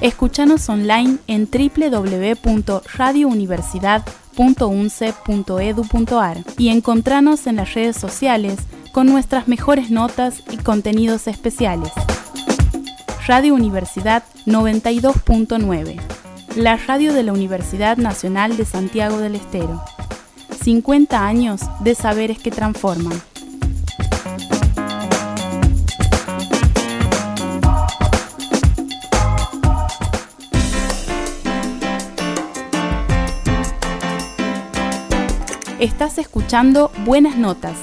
Escúchanos online en www.radiouniversidad.unce.edu.ar y encontranos en las redes sociales con nuestras mejores notas y contenidos especiales. Radio Universidad 92.9, la radio de la Universidad Nacional de Santiago del Estero. 50 años de saberes que transforman. Estás escuchando Buenas Notas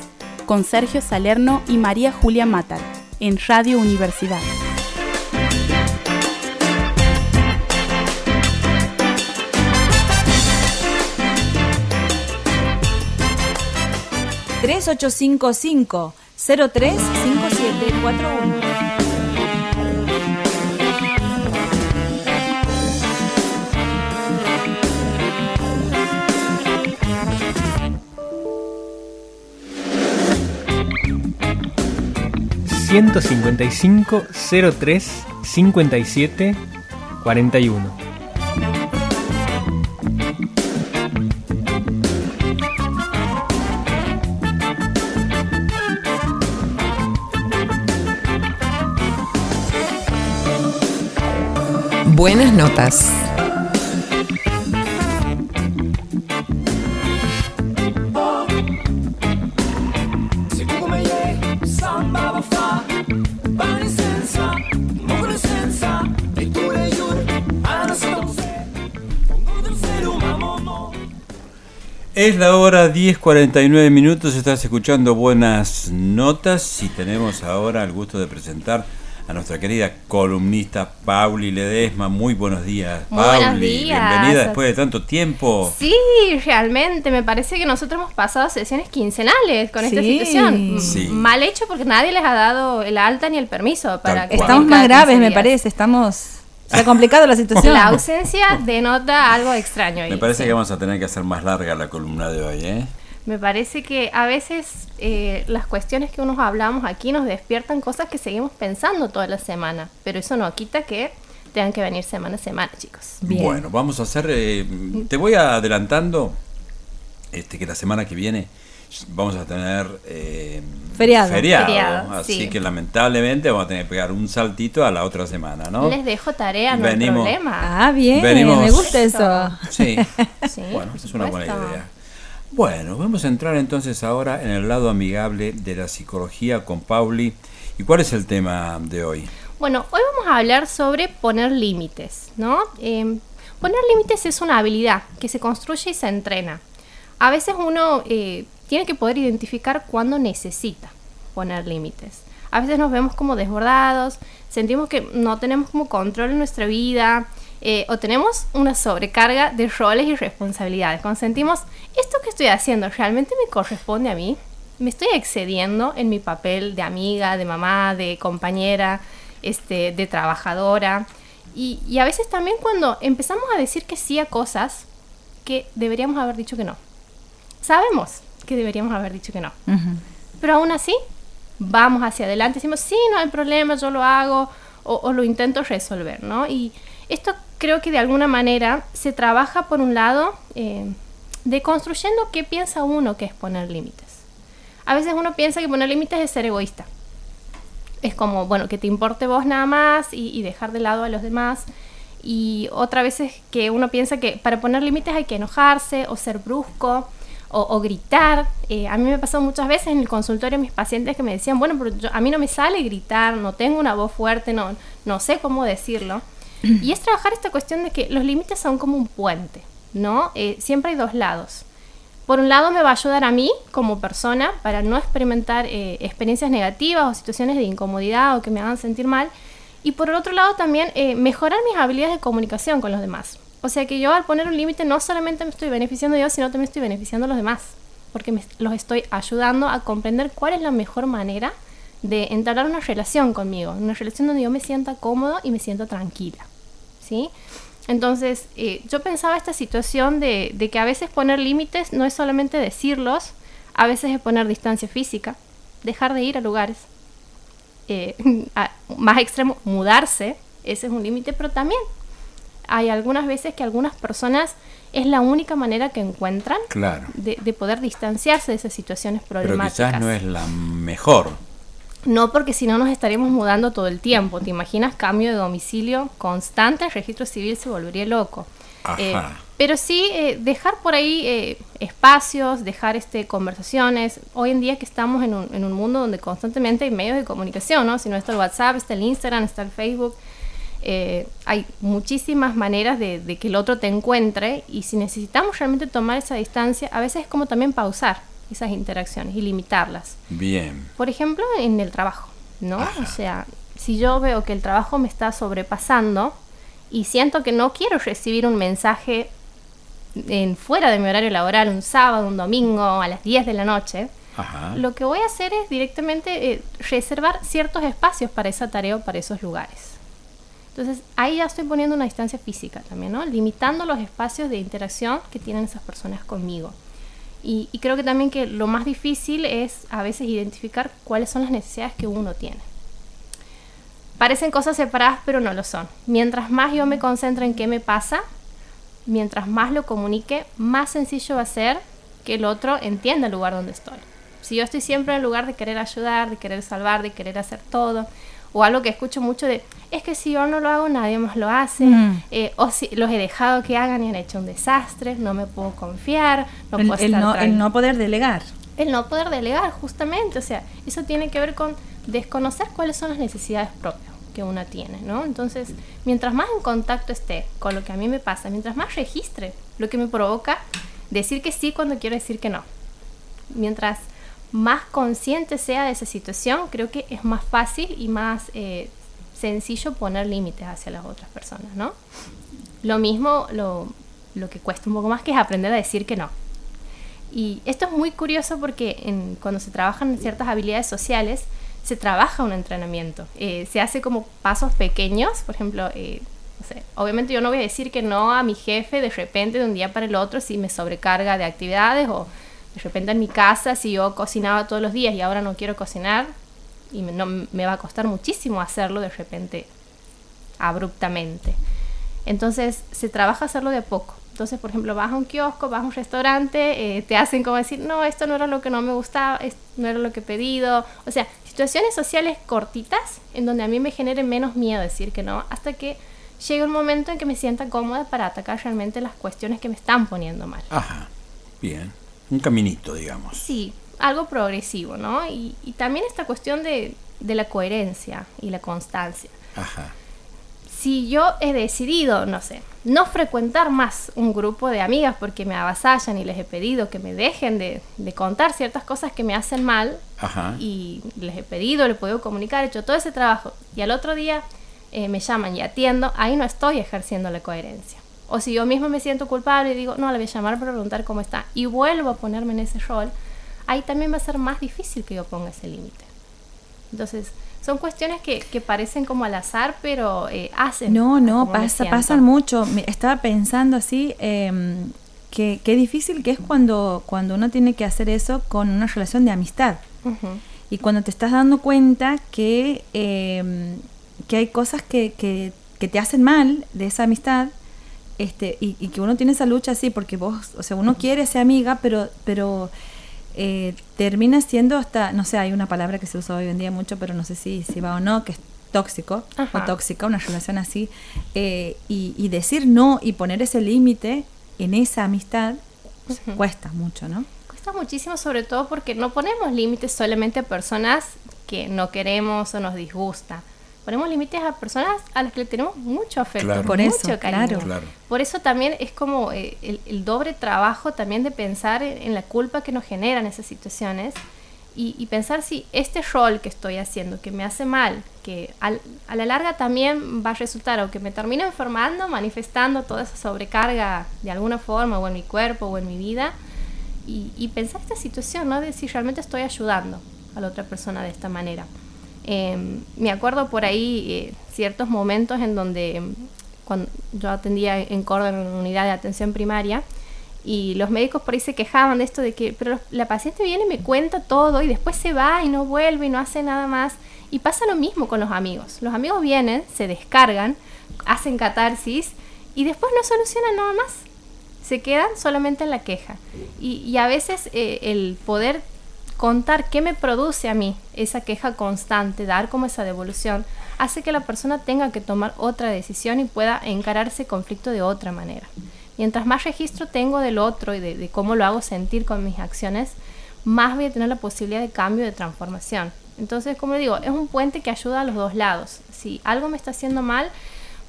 con Sergio Salerno y María Julia Matar en Radio Universidad. ...3855 035741 155 03 57 41. Buenas notas. Es la hora 10.49 minutos, estás escuchando buenas notas y tenemos ahora el gusto de presentar a nuestra querida columnista Pauli Ledesma. Muy buenos días, Pauli. Bienvenida después de tanto tiempo. Sí, realmente, me parece que nosotros hemos pasado sesiones quincenales con esta situación. Mal hecho porque nadie les ha dado el alta ni el permiso para que Estamos más graves, me parece, estamos se ha complicado la situación. La ausencia denota algo extraño. Me parece que vamos a tener que hacer más larga la columna de hoy, ¿eh? Me parece que a veces eh, las cuestiones que unos hablamos aquí nos despiertan cosas que seguimos pensando toda la semana, pero eso no quita que tengan que venir semana a semana, chicos. Bueno, vamos a hacer, eh, te voy adelantando este, que la semana que viene vamos a tener eh, feriado. así que lamentablemente vamos a tener que pegar un saltito a la otra semana, ¿no? Les dejo tarea, no hay problema. Ah, bien, me gusta eso. Sí, bueno, es una buena idea. Bueno, vamos a entrar entonces ahora en el lado amigable de la psicología con Pauli. ¿Y cuál es el tema de hoy? Bueno, hoy vamos a hablar sobre poner límites, ¿no? Eh, poner límites es una habilidad que se construye y se entrena. A veces uno eh, tiene que poder identificar cuándo necesita poner límites. A veces nos vemos como desbordados, sentimos que no tenemos como control en nuestra vida eh, o tenemos una sobrecarga de roles y responsabilidades. Cuando sentimos, ¿esto que estoy haciendo realmente me corresponde a mí? ¿Me estoy excediendo en mi papel de amiga, de mamá, de compañera, este, de trabajadora? Y, y a veces también cuando empezamos a decir que sí a cosas que deberíamos haber dicho que no. Sabemos, que deberíamos haber dicho que no. Pero aún así, vamos hacia adelante, decimos, sí, no hay problema, yo lo hago o, lo intento resolver, ¿no? Y esto creo que de alguna manera se trabaja por un lado eh, de construyendo qué piensa uno que es poner límites. A veces uno piensa que poner límites es ser egoísta. Es como, bueno, que te importe vos nada más y, y dejar de lado a los demás. Y otra vez es que uno piensa que para poner límites hay que enojarse o ser brusco o, gritar. Eh, a mí me pasó muchas veces en el consultorio mis pacientes que me decían, bueno, a mí no me sale gritar, no tengo una voz fuerte, no, no sé cómo decirlo. Y es trabajar esta cuestión de que los límites son como un puente, ¿no? Eh, siempre hay dos lados. Por un lado me va a ayudar a mí como persona para no experimentar eh, experiencias negativas o situaciones de incomodidad o que me hagan sentir mal. Y por el otro lado también mejorar mis habilidades de comunicación con los demás. O sea que yo al poner un límite no solamente me estoy beneficiando yo, sino también estoy beneficiando a los demás, porque me, los estoy ayudando a comprender cuál es la mejor manera de entablar una relación conmigo, una relación donde yo me sienta cómodo y me sienta tranquila, ¿sí? Entonces, eh, yo pensaba esta situación de, que a veces poner límites no es solamente decirlos, a veces es poner distancia física, dejar de ir a lugares, eh, más extremo, mudarse, ese es un límite, pero también hay algunas veces que algunas personas es la única manera que encuentran Claro. de, de poder distanciarse de esas situaciones Pero problemáticas. quizás no es la mejor. No, porque si no nos estaríamos mudando todo el tiempo. ¿Te imaginas cambio de domicilio constante? El registro civil se volvería loco. Ajá. Eh, pero sí eh, dejar por ahí eh, espacios, dejar este conversaciones. Hoy en día que estamos en un, en un mundo donde constantemente hay medios de comunicación, ¿no? Si no está el WhatsApp, está el Instagram, está el Facebook. Eh, hay muchísimas maneras de, de que el otro te encuentre y si necesitamos realmente tomar esa distancia, a veces es como también pausar esas interacciones y limitarlas. Bien. Por ejemplo, en el trabajo, ¿no? O sea, si yo veo que el trabajo me está sobrepasando y siento que no quiero recibir un mensaje en fuera de mi horario laboral, un sábado, un domingo, a las 10 de la noche, Ajá. lo que voy a hacer es directamente eh, reservar ciertos espacios para esa tarea o para esos lugares. Entonces, ahí ya estoy poniendo una distancia física también, ¿no? Limitando los espacios de interacción que tienen esas personas conmigo. Y, creo que también que lo más difícil es a veces identificar cuáles son las necesidades que uno tiene. Parecen cosas separadas, pero no lo son. Mientras más yo me concentro en qué me pasa, mientras más lo comunique, más sencillo va a ser que el otro entienda el lugar donde estoy. Si yo estoy siempre en el lugar de querer ayudar, de querer salvar, de querer hacer todo, o algo que escucho mucho de, es que si yo no lo hago, nadie más lo hace, Mm. eh, o si los he dejado que hagan y han hecho un desastre, no me puedo confiar, no el, puedo el no, el tranquila". no poder delegar. el no poder delegar, justamente. O sea, eso tiene que ver con desconocer cuáles son las necesidades propias que uno tiene, ¿no? Entonces, mientras más en contacto esté con lo que a mí me pasa, mientras más registre lo que me provoca decir que sí cuando quiero decir que no, mientras más consciente sea de esa situación, creo que es más fácil y más eh, sencillo poner límites hacia las otras personas, ¿no? Lo mismo, lo, lo que cuesta un poco más, que es aprender a decir que no. Y esto es muy curioso porque cuando se trabajan ciertas habilidades sociales, se trabaja un entrenamiento. Eh, se hace como pasos pequeños, por ejemplo, eh, obviamente yo no voy a decir que no a mi jefe de repente de un día para el otro si me sobrecarga de actividades o de repente en mi casa si yo cocinaba todos los días y ahora no quiero cocinar y me, no, me va a costar muchísimo hacerlo de repente abruptamente. Entonces se trabaja hacerlo de a poco. Entonces, por ejemplo, vas a un kiosco, vas a un restaurante, eh, te hacen como decir, no, esto no era lo que no me gustaba, esto no era lo que he pedido. O sea, situaciones sociales cortitas en donde a mí me genere menos miedo decir que no, hasta que llegue un momento en que me sienta cómoda para atacar realmente las cuestiones que me están poniendo mal. Ajá. Bien. Un caminito, digamos. Sí, algo progresivo, ¿no? Y, y también esta cuestión de, de la coherencia y la constancia. Ajá. si yo he decidido, no sé, no frecuentar más un grupo de amigas porque me avasallan y les he pedido que me dejen de, de contar ciertas cosas que me hacen mal Ajá. y les he pedido, les he podido comunicar, he hecho todo ese trabajo y al otro día eh, me llaman y atiendo, ahí no estoy ejerciendo la coherencia. O si yo mismo me siento culpable y digo, no, le voy a llamar para preguntar cómo está y vuelvo a ponerme en ese rol, ahí también va a ser más difícil que yo ponga ese límite. Entonces, son cuestiones que, que parecen como al azar, pero eh, hacen. No, no, pasa, pasan mucho. Me- estaba pensando así, em, que qué difícil que es cuando, cuando uno tiene que hacer eso con una relación de amistad. Y cuando te estás dando cuenta que, em, que hay cosas que, que, que te hacen mal de esa amistad, este, y, y que uno tiene esa lucha así, porque vos, o sea, uno quiere ser amiga, pero, pero eh, termina siendo hasta, no sé, hay una palabra que se usa hoy en día mucho, pero no sé si, si va o no, que es tóxico Ajá. o tóxica, una relación así, eh, y, y decir no y poner ese límite en esa amistad pues, cuesta mucho, ¿no? Cuesta muchísimo, sobre todo porque no ponemos límites solamente a personas que no queremos o nos disgusta. Ponemos límites a personas a las que le tenemos mucho afecto, Claro. Por mucho eso, cariño. claro. Por eso también es como eh, el, el doble trabajo también de pensar en, en la culpa que nos generan esas situaciones y, y pensar si este rol que estoy haciendo, que me hace mal, que al- a la larga también va a resultar o que me termino enfermando, manifestando toda esa sobrecarga de alguna forma o en mi cuerpo o en mi vida y, y pensar esta situación, ¿no? De si realmente estoy ayudando a la otra persona de esta manera. Eh, me acuerdo por ahí eh, ciertos momentos en donde mm, cuando yo atendía en Córdoba en una unidad de atención primaria y los médicos por ahí se quejaban de esto de que pero la paciente viene y me cuenta todo y después se va y no vuelve y no hace nada más y pasa lo mismo con los amigos los amigos vienen se descargan hacen catarsis y después no solucionan nada más. Se quedan solamente en la queja. Y, y a veces eh, el poder contar qué me produce a mí esa queja constante, dar como esa devolución, hace que la persona tenga que tomar otra decisión y pueda encarar ese conflicto de otra manera. Mientras más registro tengo del otro y de, de cómo lo hago sentir con mis acciones, más voy a tener la posibilidad de cambio, de transformación. Entonces, como digo, es un puente que ayuda a los dos lados. Si algo me está haciendo mal,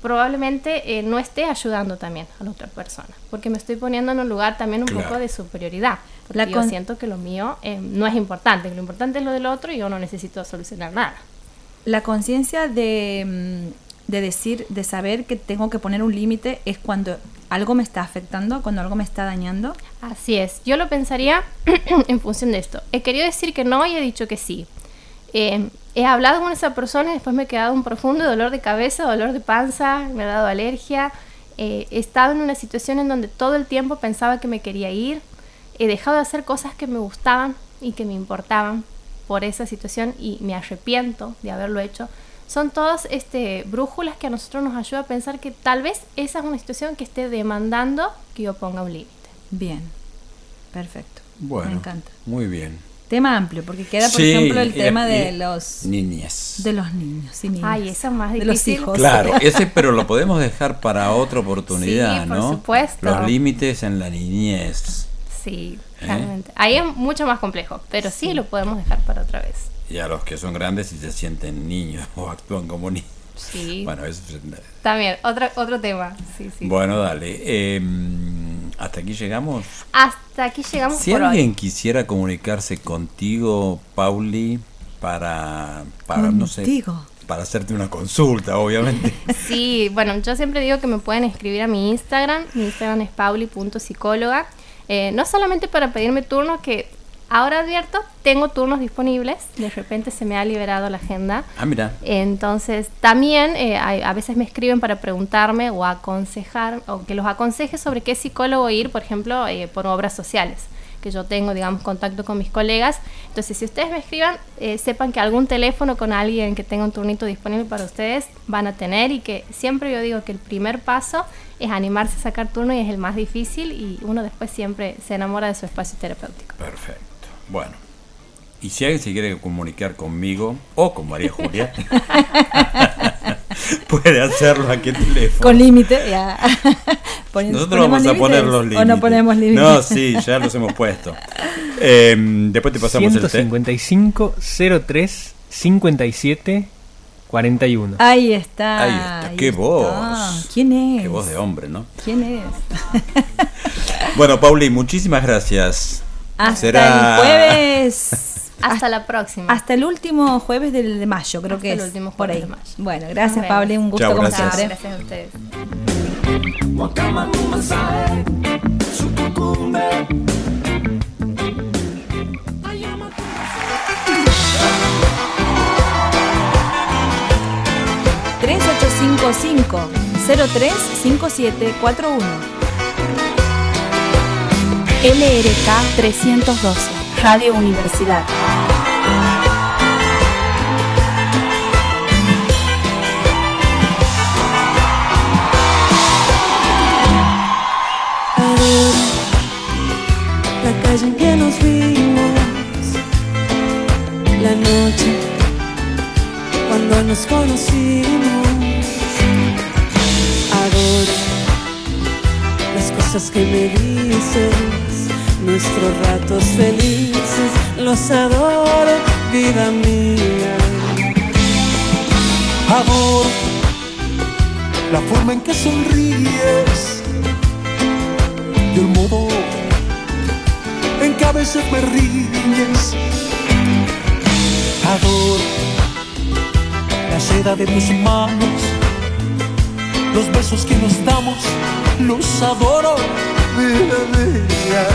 probablemente eh, no esté ayudando también a la otra persona, porque me estoy poniendo en un lugar también un Claro. poco de superioridad. Porque La yo con- siento que lo mío eh, no es importante, que lo importante es lo del otro y yo no necesito solucionar nada. La conciencia de, mm, de decir, de saber que tengo que poner un límite es cuando algo me está afectando, cuando algo me está dañando. Así es, yo lo pensaría en función de esto. He querido decir que no y he dicho que sí. Eh, he hablado con esa persona y después me he quedado un profundo dolor de cabeza, dolor de panza, me ha dado alergia. Eh, he estado en una situación en donde todo el tiempo pensaba que me quería ir. He dejado de hacer cosas que me gustaban y que me importaban por esa situación y me arrepiento de haberlo hecho. Son todas este, brújulas que a nosotros nos ayuda a pensar que tal vez esa es una situación que esté demandando que yo ponga un límite. Bien, perfecto. Bueno, Me encanta. muy bien. Tema amplio, porque queda, por Sí, ejemplo, el tema de los Niñez. de los niños y niñas. Ay, eso es más De los difícil. hijos. Claro, ese pero lo podemos dejar para otra oportunidad, Sí, por ¿no? supuesto. Los límites en la niñez. Sí, ¿Eh? realmente. Ahí es mucho más complejo, pero sí. lo podemos dejar para otra vez. Y a los que son grandes y se sienten niños o actúan como niños. Sí. Bueno, eso es- También, otro, otro tema. Sí, sí. Bueno, dale. eh, hasta aquí llegamos. Hasta aquí llegamos Si por alguien hoy. quisiera comunicarse contigo, Pauli, para, para no sé, Contigo. para hacerte una consulta, obviamente. Sí, bueno, yo siempre digo que me pueden escribir a mi Instagram. Mi Instagram es pauli.psicóloga. Eh, no solamente para pedirme turnos, que ahora advierto, tengo turnos disponibles. De repente se me ha liberado la agenda. Ah, mira. Entonces, también eh, a veces me escriben para preguntarme o aconsejar, o que los aconseje sobre qué psicólogo ir, por ejemplo, eh, por obras sociales, que yo tengo, digamos, contacto con mis colegas. Entonces, si ustedes me escriban, eh, sepan que algún teléfono con alguien que tenga un turnito disponible para ustedes van a tener y que siempre yo digo que el primer paso es animarse a sacar turno y es el más difícil y uno después siempre se enamora de su espacio terapéutico. Perfecto. Bueno. Y si alguien se quiere comunicar conmigo o con María Julia, puede hacerlo a qué teléfono. Con límite, ya. Pon- Nosotros ¿ponemos vamos a límites poner los límites. ¿O no ponemos límites? No, sí, ya los hemos puesto. Eh, después te pasamos el té. 155 03 57 41. Ahí está. Ahí está. ahí ¡Qué está. voz! ¿Quién es? Qué voz de hombre, ¿no? ¿Quién es? Bueno, Pauli, muchísimas gracias. Hasta Será- el jueves. Hasta la próxima. Hasta el último jueves del- de mayo, creo Hasta que el es. último por jueves ahí. de mayo. Bueno, gracias. Pablo. Un gusto Chao, como gracias. siempre. Gracias a ustedes. Wakamamasai, sukukumbe. 3855 035741 LRK 312, Radio Universidad. La calle en que nos vimos, la noche cuando nos conocimos. Adoro las cosas que me dices, nuestros ratos felices, los adoro, vida mía. Adoro la forma en que sonríes el modo en que a veces me riñes. Adoro la seda de tus manos, los besos que nos damos, los adoro, me muero